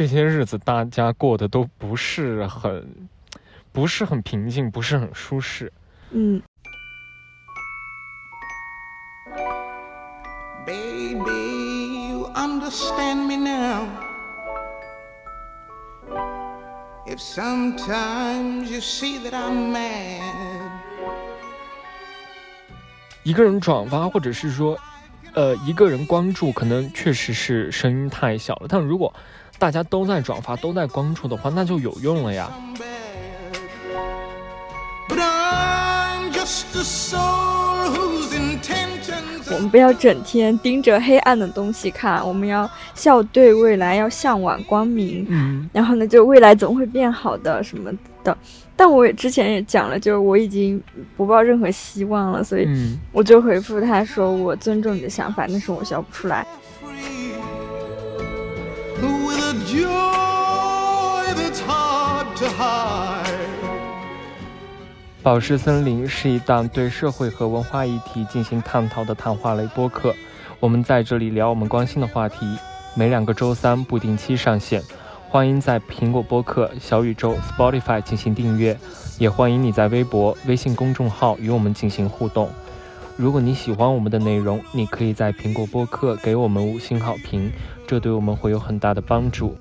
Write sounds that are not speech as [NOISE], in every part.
这些日子大家过得都不是很，不是很平静，不是很舒适。嗯。Baby, you understand me now. If sometimes you see that I'm mad. 一个人转发，或者是说，呃，一个人关注，可能确实是声音太小了。但如果大家都在转发，都在关注的话，那就有用了呀。我们不要整天盯着黑暗的东西看，我们要笑对未来，要向往光明。嗯，然后呢，就未来总会变好的什么的。但我也之前也讲了，就是我已经不抱任何希望了，所以嗯，我就回复他说我尊重你的想法，但是我笑不出来。宝石森林是一档对社会和文化议题进行探讨的谈话类播客。我们在这里聊我们关心的话题，每两个周三不定期上线。欢迎在苹果播客、小宇宙、Spotify 进行订阅，也欢迎你在微博、微信公众号与我们进行互动。如果你喜欢我们的内容，你可以在苹果播客给我们五星好评，这对我们会有很大的帮助。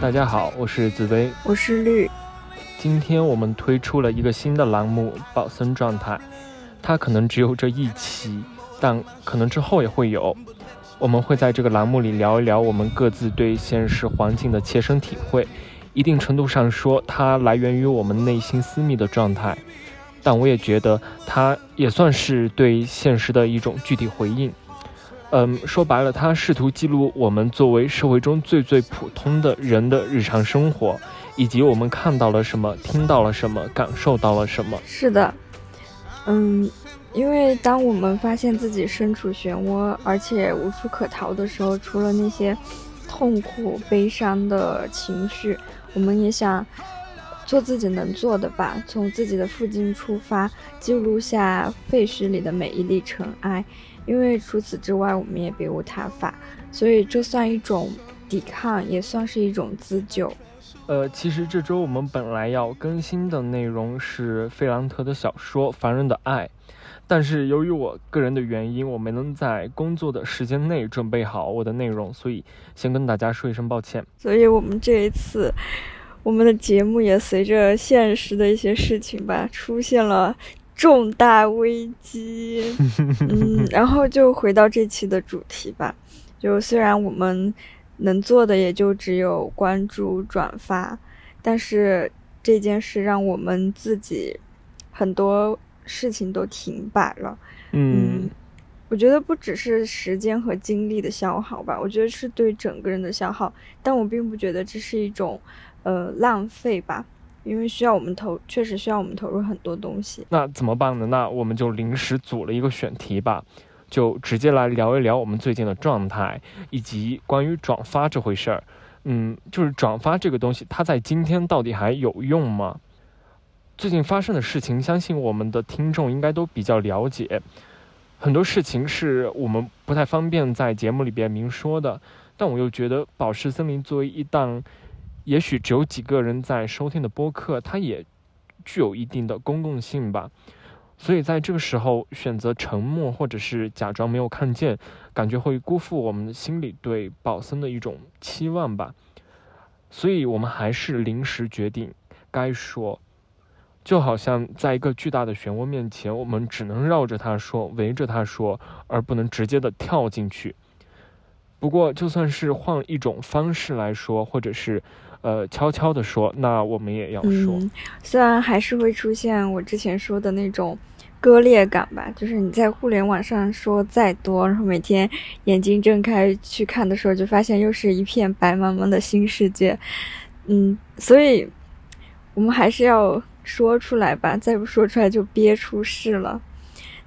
大家好，我是紫薇。我是绿，今天我们推出了一个新的栏目“保森状态”，它可能只有这一期，但可能之后也会有。我们会在这个栏目里聊一聊我们各自对现实环境的切身体会，一定程度上说，它来源于我们内心私密的状态，但我也觉得它也算是对现实的一种具体回应。嗯，说白了，它试图记录我们作为社会中最最普通的人的日常生活。以及我们看到了什么，听到了什么，感受到了什么。是的，嗯，因为当我们发现自己身处漩涡，而且无处可逃的时候，除了那些痛苦、悲伤的情绪，我们也想做自己能做的吧，从自己的附近出发，记录下废墟里的每一粒尘埃。因为除此之外，我们也别无他法，所以这算一种抵抗，也算是一种自救。呃，其实这周我们本来要更新的内容是费兰特的小说《凡人的爱》，但是由于我个人的原因，我没能在工作的时间内准备好我的内容，所以先跟大家说一声抱歉。所以我们这一次，我们的节目也随着现实的一些事情吧，出现了重大危机。[LAUGHS] 嗯，然后就回到这期的主题吧，就虽然我们。能做的也就只有关注、转发，但是这件事让我们自己很多事情都停摆了。嗯，嗯我觉得不只是时间和精力的消耗吧，我觉得是对整个人的消耗。但我并不觉得这是一种呃浪费吧，因为需要我们投，确实需要我们投入很多东西。那怎么办呢？那我们就临时组了一个选题吧。就直接来聊一聊我们最近的状态，以及关于转发这回事儿。嗯，就是转发这个东西，它在今天到底还有用吗？最近发生的事情，相信我们的听众应该都比较了解。很多事情是我们不太方便在节目里边明说的，但我又觉得《宝石森林》作为一档也许只有几个人在收听的播客，它也具有一定的公共性吧。所以在这个时候选择沉默，或者是假装没有看见，感觉会辜负我们心里对宝森的一种期望吧。所以我们还是临时决定该说，就好像在一个巨大的漩涡面前，我们只能绕着它说，围着它说，而不能直接的跳进去。不过就算是换一种方式来说，或者是呃悄悄的说，那我们也要说。虽然还是会出现我之前说的那种。割裂感吧，就是你在互联网上说再多，然后每天眼睛睁开去看的时候，就发现又是一片白茫茫的新世界。嗯，所以我们还是要说出来吧，再不说出来就憋出事了。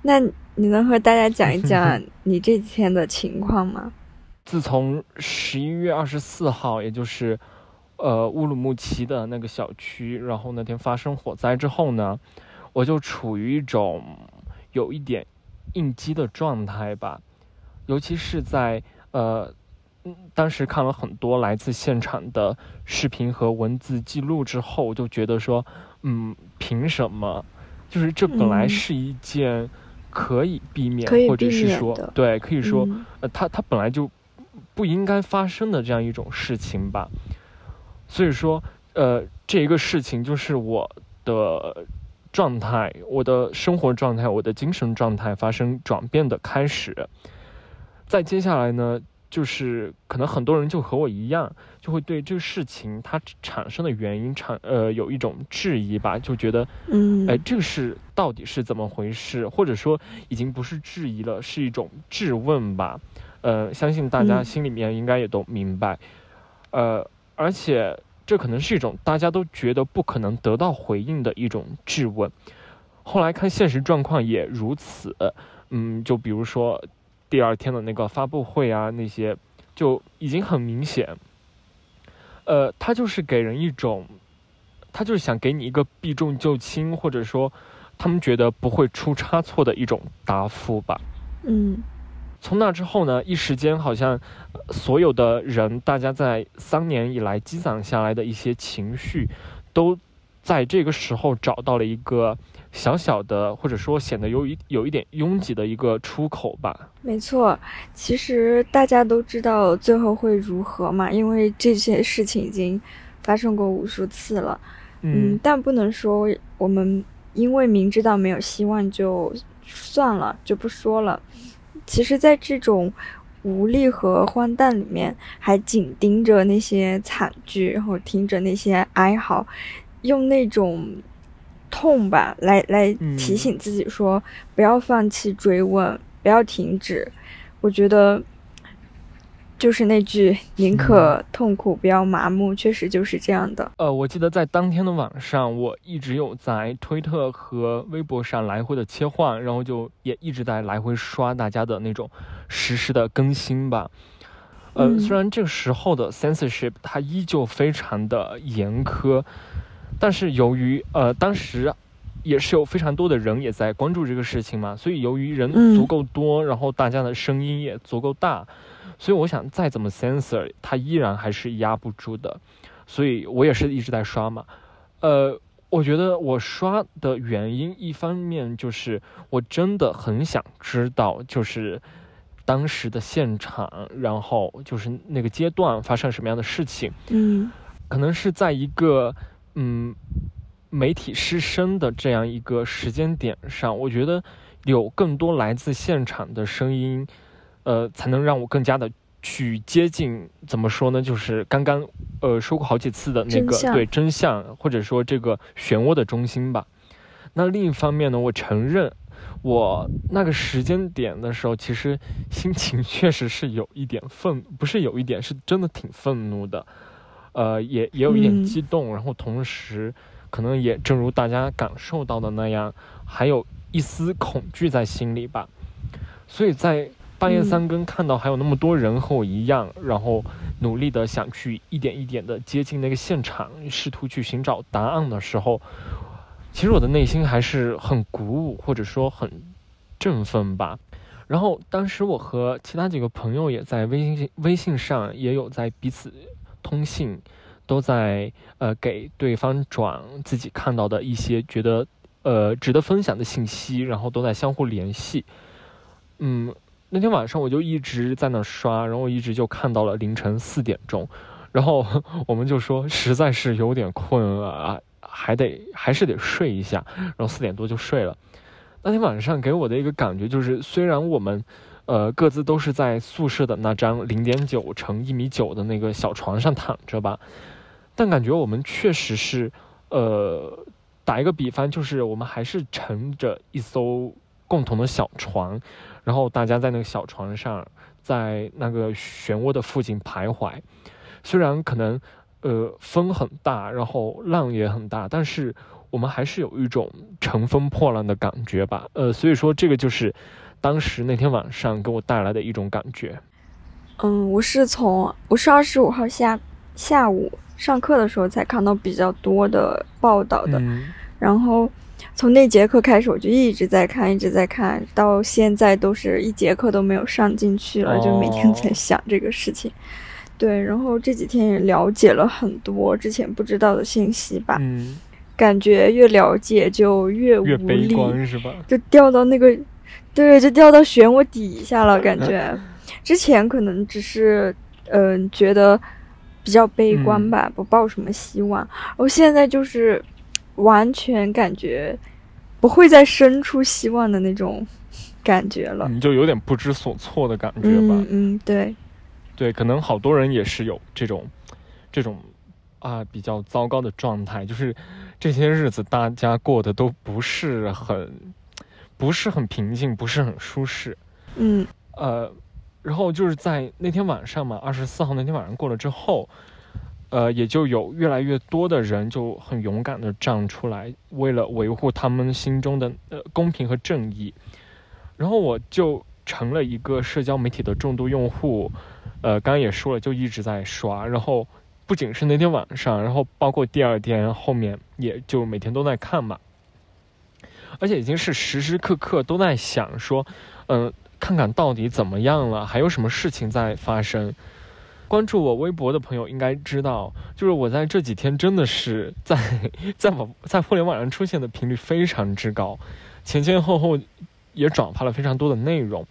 那你能和大家讲一讲 [LAUGHS] 你这几天的情况吗？自从十一月二十四号，也就是呃乌鲁木齐的那个小区，然后那天发生火灾之后呢？我就处于一种有一点应激的状态吧，尤其是在呃，当时看了很多来自现场的视频和文字记录之后，我就觉得说，嗯，凭什么？就是这本来是一件可以避免，或者是说，对，可以说，呃，它它本来就不应该发生的这样一种事情吧。所以说，呃，这一个事情就是我的状态，我的生活状态，我的精神状态发生转变的开始。在接下来呢？就是可能很多人就和我一样，就会对这个事情它产生的原因产呃有一种质疑吧，就觉得，嗯，哎，这个是到底是怎么回事？或者说已经不是质疑了，是一种质问吧。呃，相信大家心里面应该也都明白。呃，而且这可能是一种大家都觉得不可能得到回应的一种质问。后来看现实状况也如此。嗯，就比如说。第二天的那个发布会啊，那些就已经很明显，呃，他就是给人一种，他就是想给你一个避重就轻，或者说他们觉得不会出差错的一种答复吧。嗯，从那之后呢，一时间好像所有的人，大家在三年以来积攒下来的一些情绪，都在这个时候找到了一个。小小的，或者说显得有一有一点拥挤的一个出口吧。没错，其实大家都知道最后会如何嘛，因为这些事情已经发生过无数次了。嗯，但不能说我们因为明知道没有希望就算了就不说了。其实，在这种无力和荒诞里面，还紧盯着那些惨剧，然后听着那些哀嚎，用那种。痛吧，来来提醒自己说，不要放弃追问，不要停止。我觉得，就是那句“宁可痛苦，不要麻木”，确实就是这样的。呃，我记得在当天的晚上，我一直有在推特和微博上来回的切换，然后就也一直在来回刷大家的那种实时的更新吧。呃，虽然这个时候的 censorship 它依旧非常的严苛。但是由于呃当时也是有非常多的人也在关注这个事情嘛，所以由于人足够多，然后大家的声音也足够大，所以我想再怎么 censor，它依然还是压不住的。所以我也是一直在刷嘛。呃，我觉得我刷的原因，一方面就是我真的很想知道，就是当时的现场，然后就是那个阶段发生什么样的事情。嗯，可能是在一个。嗯，媒体失声的这样一个时间点上，我觉得有更多来自现场的声音，呃，才能让我更加的去接近。怎么说呢？就是刚刚呃说过好几次的那个对真相，或者说这个漩涡的中心吧。那另一方面呢，我承认我那个时间点的时候，其实心情 [LAUGHS] 确实是有一点愤，不是有一点，是真的挺愤怒的。呃，也也有一点激动，然后同时，可能也正如大家感受到的那样，还有一丝恐惧在心里吧。所以在半夜三更看到还有那么多人和我一样，然后努力的想去一点一点的接近那个现场，试图去寻找答案的时候，其实我的内心还是很鼓舞，或者说很振奋吧。然后当时我和其他几个朋友也在微信微信上也有在彼此。通信都在呃给对方转自己看到的一些觉得呃值得分享的信息，然后都在相互联系。嗯，那天晚上我就一直在那刷，然后一直就看到了凌晨四点钟，然后我们就说实在是有点困啊，还得还是得睡一下，然后四点多就睡了。那天晚上给我的一个感觉就是，虽然我们。呃，各自都是在宿舍的那张零点九乘一米九的那个小床上躺着吧，但感觉我们确实是，呃，打一个比方，就是我们还是乘着一艘共同的小船，然后大家在那个小船上，在那个漩涡的附近徘徊。虽然可能，呃，风很大，然后浪也很大，但是我们还是有一种乘风破浪的感觉吧。呃，所以说这个就是。当时那天晚上给我带来的一种感觉，嗯，我是从我是二十五号下下午上课的时候才看到比较多的报道的，然后从那节课开始，我就一直在看，一直在看，到现在都是一节课都没有上进去了，就每天在想这个事情。对，然后这几天也了解了很多之前不知道的信息吧。嗯，感觉越了解就越无越悲力，观是吧？就掉到那个，对，就掉到漩涡底下了。感觉之前可能只是嗯、觉得比较悲观吧，不抱什么希望。我现在就是完全感觉不会再生出希望的那种感觉了。你就有点不知所措的感觉吧？嗯嗯，对，对，可能好多人也是有这种这种啊比较糟糕的状态，就是这些日子大家过得都不是很不是很平静，不是很舒适。嗯呃，然后就是在那天晚上嘛，二十四号那天晚上过了之后，呃，也就有越来越多的人就很勇敢的站出来，为了维护他们心中的呃公平和正义。然后我就成了一个社交媒体的重度用户，呃，刚刚也说了，就一直在刷。然后不仅是那天晚上，然后包括第二天后面，也就每天都在看嘛。而且已经是时时刻刻都在想说，嗯、看看到底怎么样了，还有什么事情在发生。关注我微博的朋友应该知道，就是我在这几天真的是在 [LAUGHS] 在网在互联网上出现的频率非常之高，前前后后也转发了非常多的内容。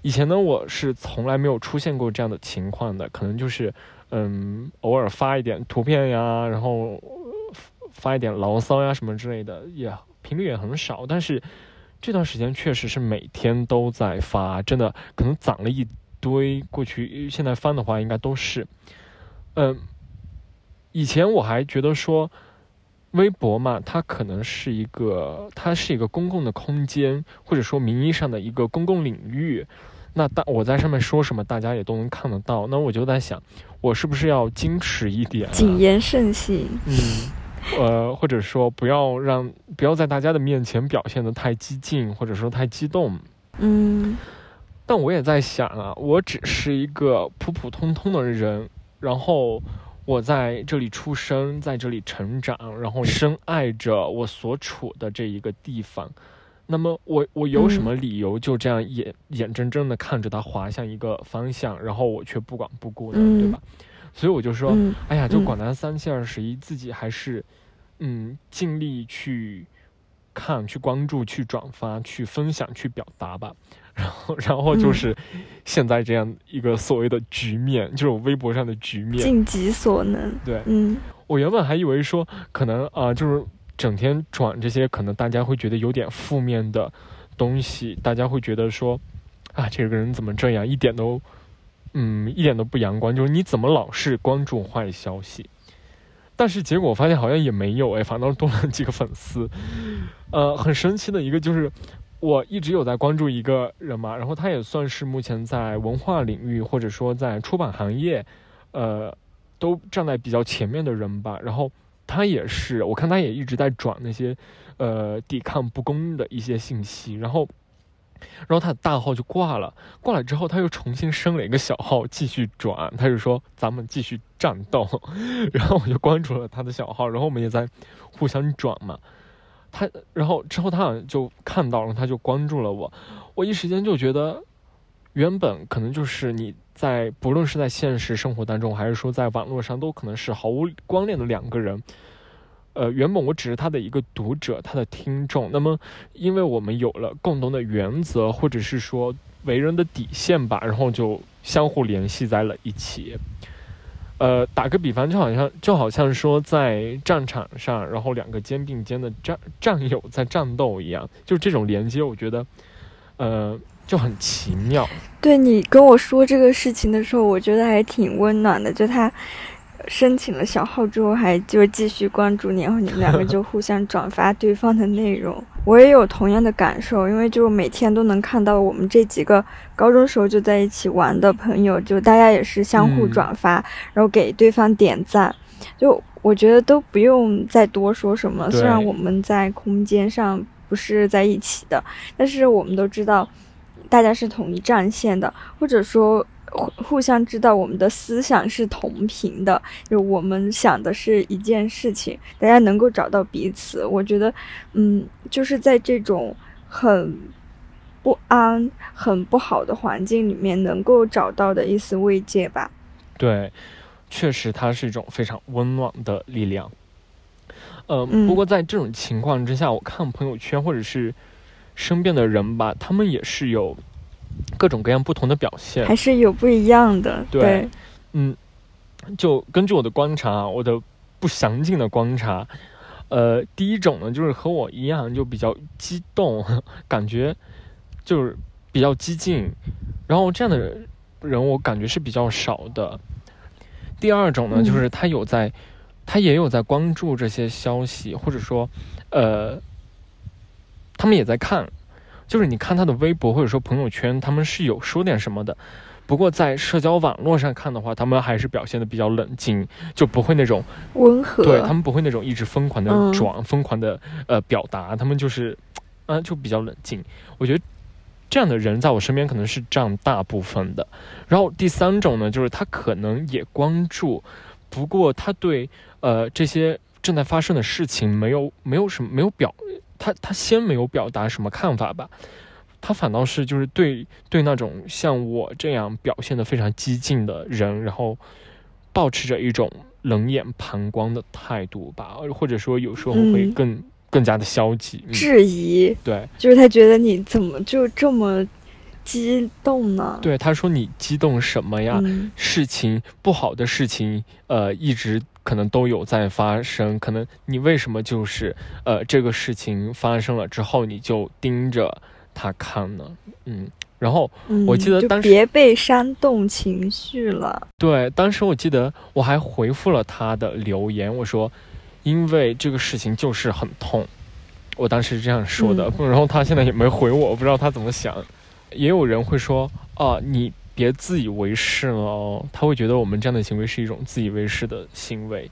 以前呢，我是从来没有出现过这样的情况的，可能就是嗯，偶尔发一点图片呀，然后发一点牢骚呀什么之类的，也频率也很少。但是这段时间确实是每天都在发，真的可能攒了一堆。过去现在翻的话，应该都是，嗯，以前我还觉得说。微博嘛，它可能是一个，它是一个公共的空间，或者说名义上的一个公共领域。那大我在上面说什么，大家也都能看得到。那我就在想，我是不是要矜持一点、啊？谨言慎行。嗯，呃，或者说不要让不要在大家的面前表现得太激进，或者说太激动。嗯但我也在想啊，我只是一个普普通通的人，然后我在这里出生，在这里成长，然后深爱着我所处的这一个地方。那么我我有什么理由就这样眼、眼睁睁的看着它滑向一个方向，然后我却不管不顾呢？嗯对吧？所以我就说，嗯哎呀，就嗯管他三七二十一，自己还是嗯尽力去看、去关注、去转发、去分享、去表达吧。[LAUGHS] 然后，然后就嗯是现在这样一个所谓的局面，就是我微博上的局面。尽己所能。对嗯我原本还以为说，可能啊、就是整天转这些，可能大家会觉得有点负面的东西，大家会觉得说，啊，这个人怎么这样，一点都，嗯，一点都不阳光，就是你怎么老是关注坏消息？但是结果我发现好像也没有哎，反倒多了几个粉丝。[LAUGHS] 呃，很神奇的一个就是，我一直有在关注一个人嘛，然后他也算是目前在文化领域或者说在出版行业，呃，都站在比较前面的人吧。然后他也是，我看他也一直在转那些呃抵抗不公的一些信息，然后。然后他的大号就挂了，挂了之后他又重新升了一个小号继续转，他就说咱们继续战斗，[LAUGHS] 然后我就关注了他的小号，然后我们也在互相转嘛。他然后之后他好像就看到了，他就关注了我，我一时间就觉得，原本可能就是你在不论是在现实生活当中，还是说在网络上，都可能是毫无关联的两个人。呃，原本我只是他的一个读者，他的听众。那么，因为我们有了共同的原则，或者是说为人的底线吧，然后就相互联系在了一起。呃，打个比方，就好像就好像说在战场上，然后两个肩并肩的战战友在战斗一样，就这种连接，我觉得，呃，就很奇妙。对你跟我说这个事情的时候，我觉得还挺温暖的。就他申请了小号之后，还就继续关注你，然后你们两个 [LAUGHS] 就互相转发对方的内容。我也有同样的感受，因为就每天都能看到我们这几个高中时候就在一起玩的朋友，就大家也是相互嗯转发，然后给对方点赞。就我觉得都不用再多说什么。虽然我们在空间上不是在一起的，但是我们都知道。大家是统一战线的，或者说互互相知道我们的思想是同频的，就我们想的是一件事情，大家能够找到彼此。我觉得，嗯，就是在这种很不安、很不好的环境里面，能够找到的一丝慰藉吧。对，确实它是一种非常温暖的力量。呃，嗯不过在这种情况之下，我看朋友圈或者是身边的人吧，他们也是有各种各样不同的表现。还是有不一样的。对对，嗯，就根据我的观察，我的不详尽的观察，呃，第一种呢，就是和我一样，就比较激动，感觉就是比较激进，然后这样的人，我感觉是比较少的。第二种呢，嗯就是他有在，他也有在关注这些消息，或者说，呃，他们也在看，就是你看他的微博或者说朋友圈，他们是有说点什么的。不过在社交网络上看的话，他们还是表现的比较冷静，就不会那种温和。对他们不会那种一直疯狂的嗯转、疯狂的呃表达，他们就是，呃，就比较冷静。我觉得这样的人在我身边可能是占大部分的。然后第三种呢，就是他可能也关注，不过他对呃这些正在发生的事情没有没有什么没有表，他他先没有表达什么看法吧。他反倒是就是对对那种像我这样表现的非常激进的人，然后保持着一种冷眼旁观的态度吧，或者说有时候会嗯更、更加的消极。嗯、质疑，对就是他觉得你怎么就这么激动呢？对，他说你激动什么呀？嗯事情不好的事情，呃，一直可能都有在发生。可能你为什么就是呃这个事情发生了之后，你就盯着他看呢？嗯，然后嗯，我记得当时别被煽动情绪了。对，当时我记得我还回复了他的留言，我说，因为这个事情就是很痛，我当时是这样说的。[LAUGHS] 然后他现在也没回我，我不知道他怎么想。也有人会说，啊，你别自以为是了哦，他会觉得我们这样的行为是一种自以为是的行为，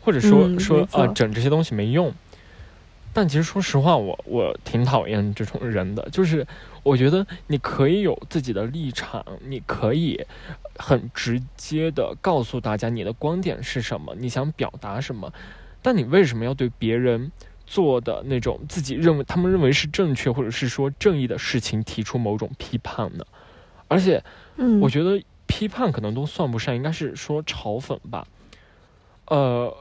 或者说、嗯说啊，整这些东西没用。但其实说实话，我我挺讨厌这种人的，就是我觉得你可以有自己的立场，你可以很直接的告诉大家你的观点是什么，你想表达什么，但你为什么要对别人做的那种自己认为他们认为是正确或者是说正义的事情提出某种批判呢？而且嗯，我觉得批判可能都算不上，应该是说嘲讽吧。呃，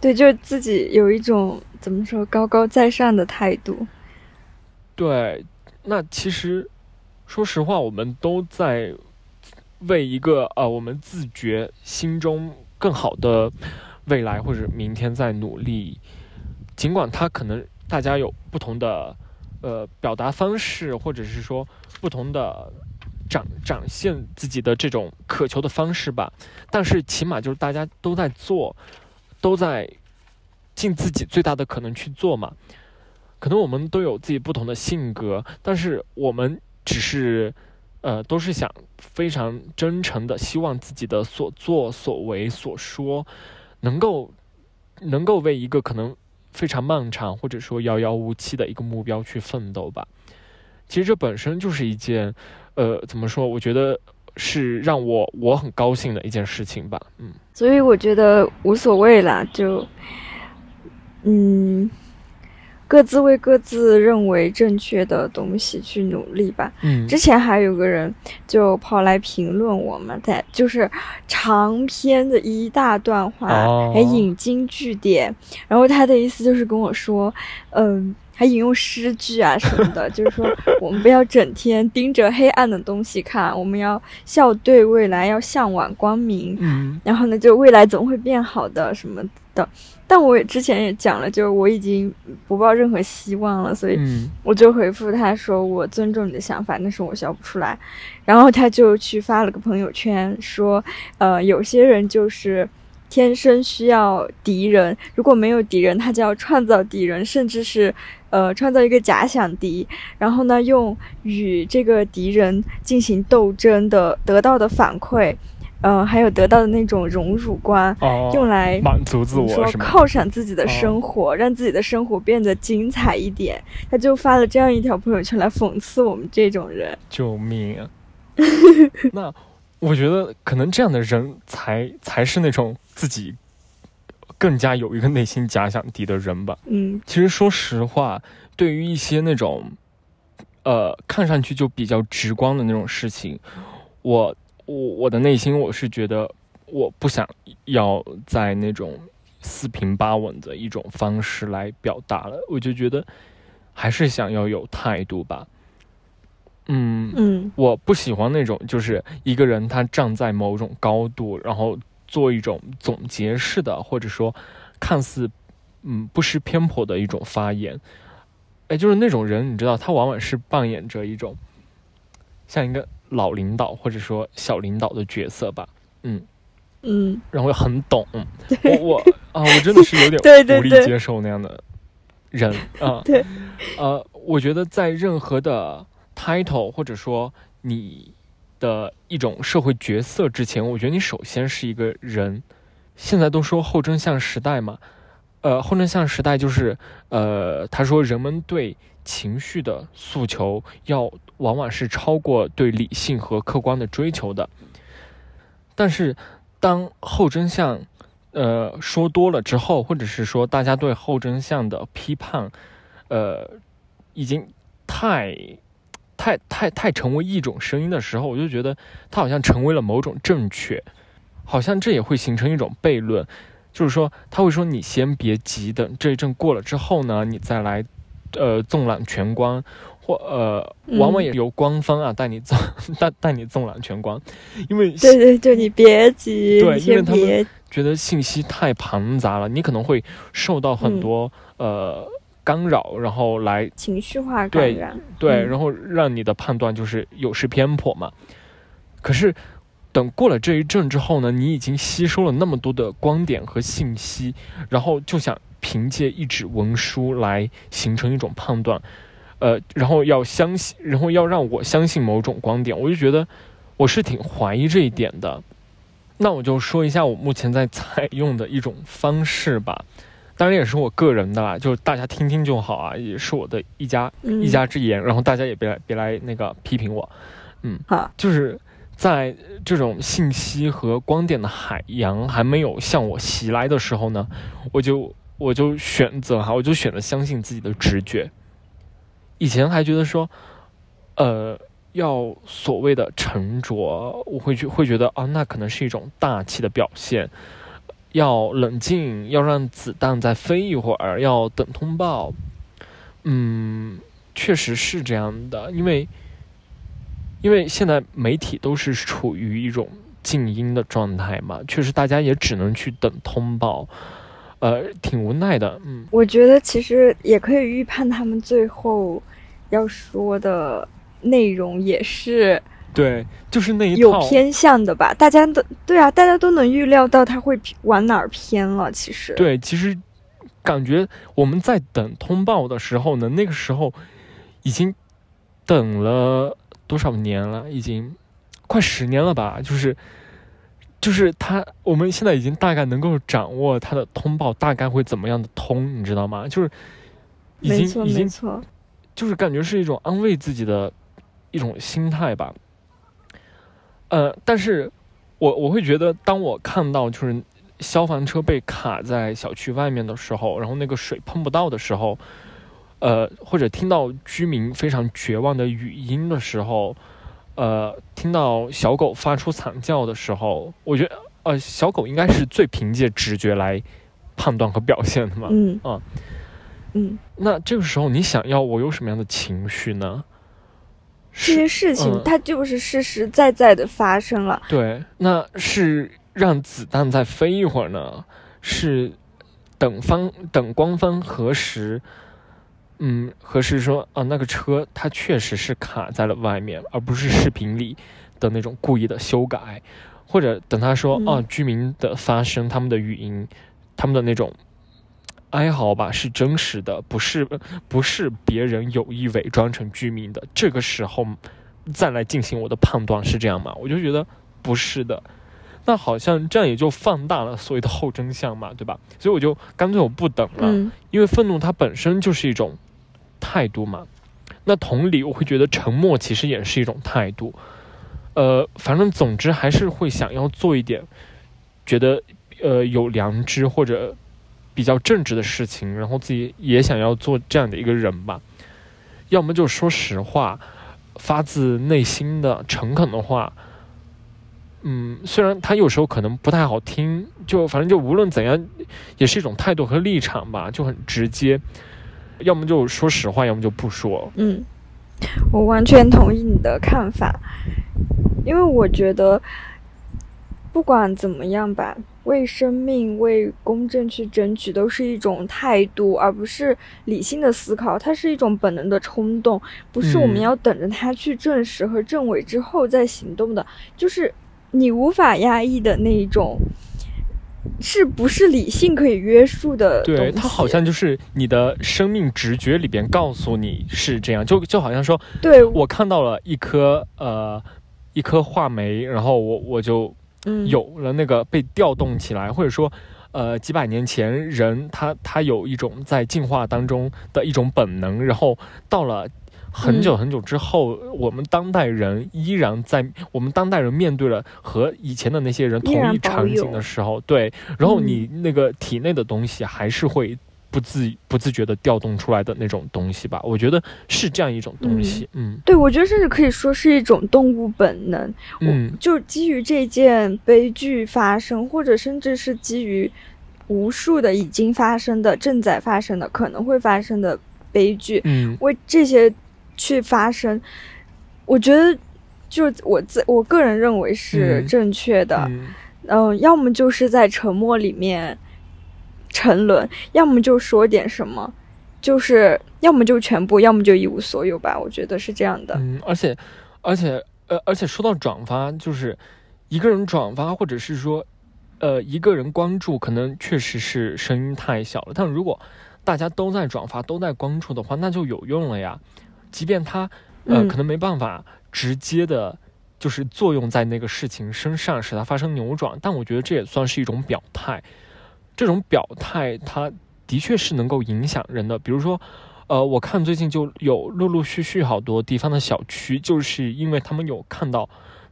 对，就是自己有一种怎么说高高在上的态度。对，那其实说实话，我们都在为一个呃我们自觉心中更好的未来或者明天在努力。尽管他可能大家有不同的呃表达方式，或者是说不同的展展现自己的这种渴求的方式吧，但是起码就是大家都在做，都在尽自己最大的可能去做嘛。可能我们都有自己不同的性格，但是我们只是，呃，都是想非常真诚的，希望自己的所作所为所说，能够能够为一个可能非常漫长或者说遥遥无期的一个目标去奋斗吧。其实这本身就是一件，呃，怎么说？我觉得是让我我很高兴的一件事情吧。嗯，所以我觉得无所谓啦，就嗯，各自为各自认为正确的东西去努力吧。嗯之前还有个人就跑来评论我们，在就是长篇的一大段话，哦还引经据典，然后他的意思就是跟我说，嗯。还引用诗句啊什么的，就是说我们不要整天盯着黑暗的东西看，我们要笑对未来，要向往光明。嗯然后呢，就未来总会变好的什么的。但我也之前也讲了，就是我已经不抱任何希望了，所以嗯我就回复他说我尊重你的想法，但是我笑不出来。然后他就去发了个朋友圈说，呃，有些人就是天生需要敌人，如果没有敌人，他就要创造敌人，甚至是呃创造一个假想敌，然后呢用与这个敌人进行斗争的得到的反馈。呃，还有得到的那种荣辱观，哦，用来满足自我？犒赏自己的哦生活，让自己的生活变得精彩一点。他就发了这样一条朋友圈来讽刺我们这种人。救命啊！[LAUGHS] 那我觉得可能这样的人才才是那种自己更加有一个内心假想敌的人吧。嗯其实说实话，对于一些那种呃看上去就比较直观的那种事情，我我我的内心我是觉得我不想要在那种四平八稳的一种方式来表达了，我就觉得还是想要有态度吧。嗯，嗯我不喜欢那种就是一个人他站在某种高度，然后做一种总结式的，或者说看似嗯不失偏颇的一种发言。哎，就是那种人，你知道，他往往是扮演着一种像一个老领导或者说小领导的角色吧。嗯，嗯，然后很懂。我我啊，我真的是有点 [LAUGHS] 无力接受那样的人啊。[LAUGHS] 对，呃，我觉得在任何的 title 或者说你的一种社会角色之前，我觉得你首先是一个人。现在都说后真相时代嘛，呃，后真相时代就是呃，他说人们对情绪的诉求要往往是超过对理性和客观的追求的。但是，当后真相，呃，说多了之后，或者是说大家对后真相的批判，呃，已经太、太、太、太成为一种声音的时候，我就觉得它好像成为了某种正确，好像这也会形成一种悖论，就是说他会说你先别急，等这一阵过了之后呢，你再来，呃，纵览全观。或呃，往往嗯也由官方啊带你纵 [LAUGHS] 带带你纵览全光，因为对对对，你别急，对因为他们觉得信息太庞杂了，你可能会受到很嗯。多、呃干扰，然后来情绪化对感染。对，嗯。然后让你的判断就是有失偏颇嘛。可是等过了这一阵之后呢，你已经吸收了那么多的观点和信息，然后就想凭借一纸文书来形成一种判断，呃，然后要相信，然后要让我相信某种观点，我就觉得我是挺怀疑这一点的。那我就说一下我目前在采用的一种方式吧，当然也是我个人的啦，就是大家听听就好啊，也是我的一家嗯一家之言，然后大家也别来别来那个批评我，好，就是在这种信息和光点的海洋还没有向我袭来的时候呢，我就我就选择哈，我就选择相信自己的直觉。以前还觉得说，呃，要所谓的沉着，我会去会觉得啊，那可能是一种大气的表现。要冷静，要让子弹再飞一会儿，要等通报。嗯，确实是这样的，因为因为现在媒体都是处于一种静音的状态嘛，确实大家也只能去等通报，呃，挺无奈的。嗯，我觉得其实也可以预判他们最后要说的内容也是对，就是那一套。有偏向的吧？大家都对啊，大家都能预料到他会往哪儿偏了。其实，对，其实感觉我们在等通报的时候呢，那个时候已经等了多少年了？已经快十年了吧？就是就是他，我们现在已经大概能够掌握他的通报大概会怎么样的通，你知道吗？就是已没错经已经没错，就是感觉是一种安慰自己的一种心态吧。呃，但是我我会觉得，当我看到就是消防车被卡在小区外面的时候，然后那个水碰不到的时候，呃，或者听到居民非常绝望的语音的时候，呃，听到小狗发出惨叫的时候，我觉得呃，小狗应该是最凭借直觉来判断和表现的嘛。嗯啊嗯，那这个时候，你想要我有什么样的情绪呢？这些事情嗯它就是实实在在的发生了。对，那是让子弹再飞一会儿呢？是等方等官方核实，嗯，核实说啊，那个车它确实是卡在了外面，而不是视频里的那种故意的修改，或者等他说嗯啊，居民的发声，他们的语音，他们的那种。哀嚎吧是真实的，不是不是别人有意伪装成居民的。这个时候再来进行我的判断是这样吗？我就觉得不是的。那好像这样也就放大了所谓的后真相嘛，对吧？所以我就干脆我不等了，嗯因为愤怒它本身就是一种态度嘛。那同理，我会觉得沉默其实也是一种态度。呃，反正总之还是会想要做一点，觉得呃有良知或者比较正直的事情，然后自己也想要做这样的一个人吧。要么就说实话，发自内心的诚恳的话。嗯，虽然他有时候可能不太好听，就反正就无论怎样，也是一种态度和立场吧，就很直接。要么就说实话，要么就不说。嗯，我完全同意你的看法，因为我觉得不管怎么样吧，为生命、为公正去争取，都是一种态度，而不是理性的思考。它是一种本能的冲动，不是我们嗯要等着它去证实和证伪之后再行动的，就是你无法压抑的那一种。是不是理性可以约束的？对，它好像就是你的生命直觉里边告诉你是这样，就就好像说对我看到了一颗呃一颗话梅，然后我我就嗯有了那个被调动起来，或者说，呃，几百年前人他他有一种在进化当中的一种本能，然后到了很久嗯很久之后，我们当代人依然在我们当代人面对了和以前的那些人同一场景的时候，对，然后嗯。你那个体内的东西还是会。不自不自觉的调动出来的那种东西吧，我觉得是这样一种东西，嗯。对，我觉得甚至可以说是一种动物本能。嗯。就基于这件悲剧发生，或者甚至是基于无数的已经发生的、正在发生的、可能会发生的悲剧，嗯。为这些去发生，我觉得就我自我个人认为是嗯。正确的。嗯。嗯、要么就是在沉默里面沉沦，要么就说点什么，就是要么就全部，要么就一无所有吧。我觉得是这样的。嗯，而且，而且，呃，而且说到转发，就是一个人转发，或者是说，呃，一个人关注，可能确实是声音太小了。但如果大家都在转发，都在关注的话，那就有用了呀。即便他，呃，嗯可能没办法直接的，就是作用在那个事情身上，使它发生扭转，但我觉得这也算是一种表态。这种表态，它的确是能够影响人的。比如说，呃，我看最近就有陆陆续续好多地方的小区，就是因为他们有看到，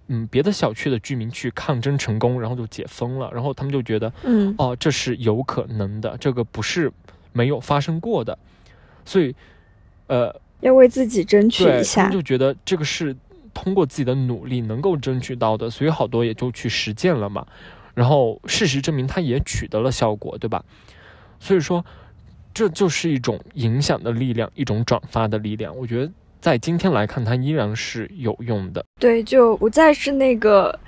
嗯，别的小区的居民去抗争成功，然后就解封了，然后他们就觉得，嗯哦，这是有可能的，这个不是没有发生过的，所以，呃，要为自己争取一下他们。就觉得这个是通过自己的努力能够争取到的，所以好多也就去实践了嘛。然后事实证明，它也取得了效果，对吧？所以说，这就是一种影响的力量，一种转发的力量。我觉得在今天来看，它依然是有用的。对，就不再是那个，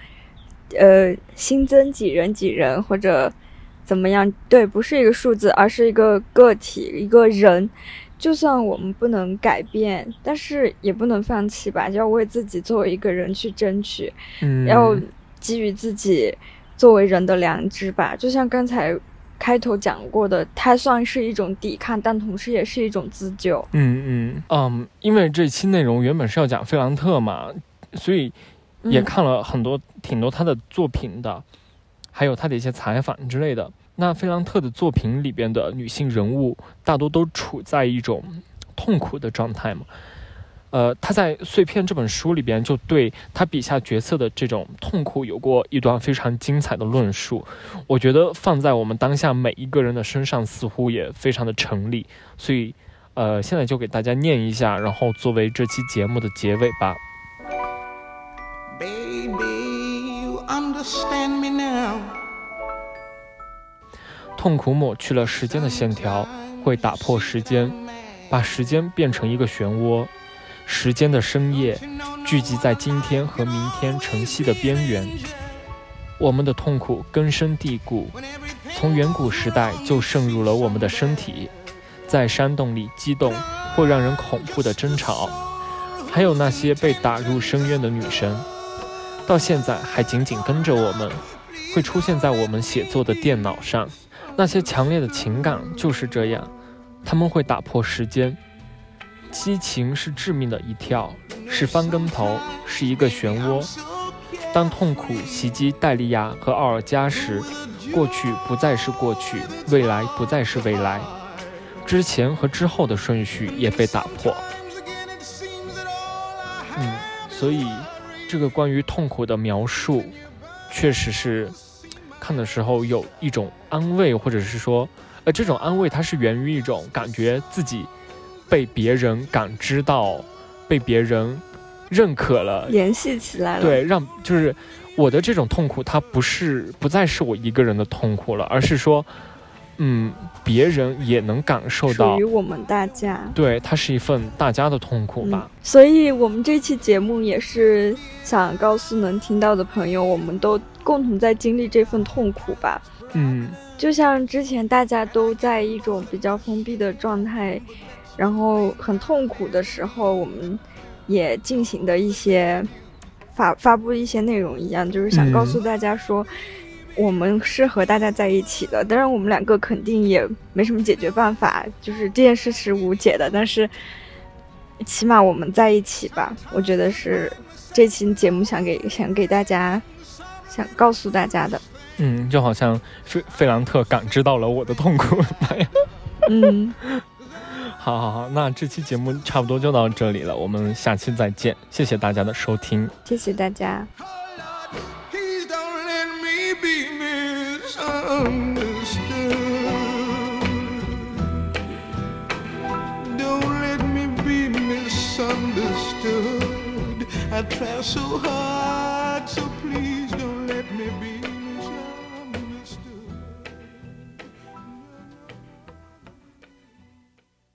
呃，新增几人几人或者怎么样，对，不是一个数字，而是一个个体，一个人。就算我们不能改变，但是也不能放弃吧，就要为自己作为一个人去争取，嗯，要给予自己作为人的良知吧。就像刚才开头讲过的，它算是一种抵抗，但同时也是一种自救。嗯嗯嗯，因为这期内容原本是要讲费兰特嘛，所以也嗯看了很多、挺多他的作品的，还有他的一些采访之类的。那费兰特的作品里边的女性人物大多都处在一种痛苦的状态嘛。呃，他在《碎片》这本书里边就对他笔下角色的这种痛苦有过一段非常精彩的论述。我觉得放在我们当下每一个人的身上，似乎也非常的成立。所以，呃，现在就给大家念一下，然后作为这期节目的结尾吧。Baby, you understand me now. 痛苦抹去了时间的线条，会打破时间，把时间变成一个漩涡。时间的深夜聚集在今天和明天晨曦的边缘。我们的痛苦根深蒂固，从远古时代就渗入了我们的身体，在山洞里激动或让人恐怖的争吵，还有那些被打入深渊的女神，到现在还紧紧跟着我们，会出现在我们写作的电脑上。那些强烈的情感就是这样，他们会打破时间。激情是致命的一跳，是翻跟头，是一个漩涡。当痛苦袭击戴利亚和奥尔加时，过去不再是过去，未来不再是未来，之前和之后的顺序也被打破。嗯，所以这个关于痛苦的描述，确实是看的时候有一种安慰，或者是说，呃，这种安慰它是源于一种感觉自己被别人感知到，被别人。认可了，联系起来了。对，让就是我的这种痛苦，它不是不再是我一个人的痛苦了，而是说，嗯，别人也能感受到，属于我们大家。对，它是一份大家的痛苦吧。所以，我们这期节目也是想告诉能听到的朋友，我们都共同在经历这份痛苦吧。嗯，就像之前大家都在一种比较封闭的状态，然后很痛苦的时候，我们。也进行的一些发发布一些内容一样，就是想告诉大家说，我们是和大家在一起的。当然，我们两个肯定也没什么解决办法，就是这件事是无解的。但是，起码我们在一起吧。我觉得是这期节目想给想给大家想告诉大家的。嗯，就好像费费兰特感知到了我的痛苦。嗯。好好好，那这期节目差不多就到这里了，我们下期再见，谢谢大家的收听，谢谢大家。I try so hard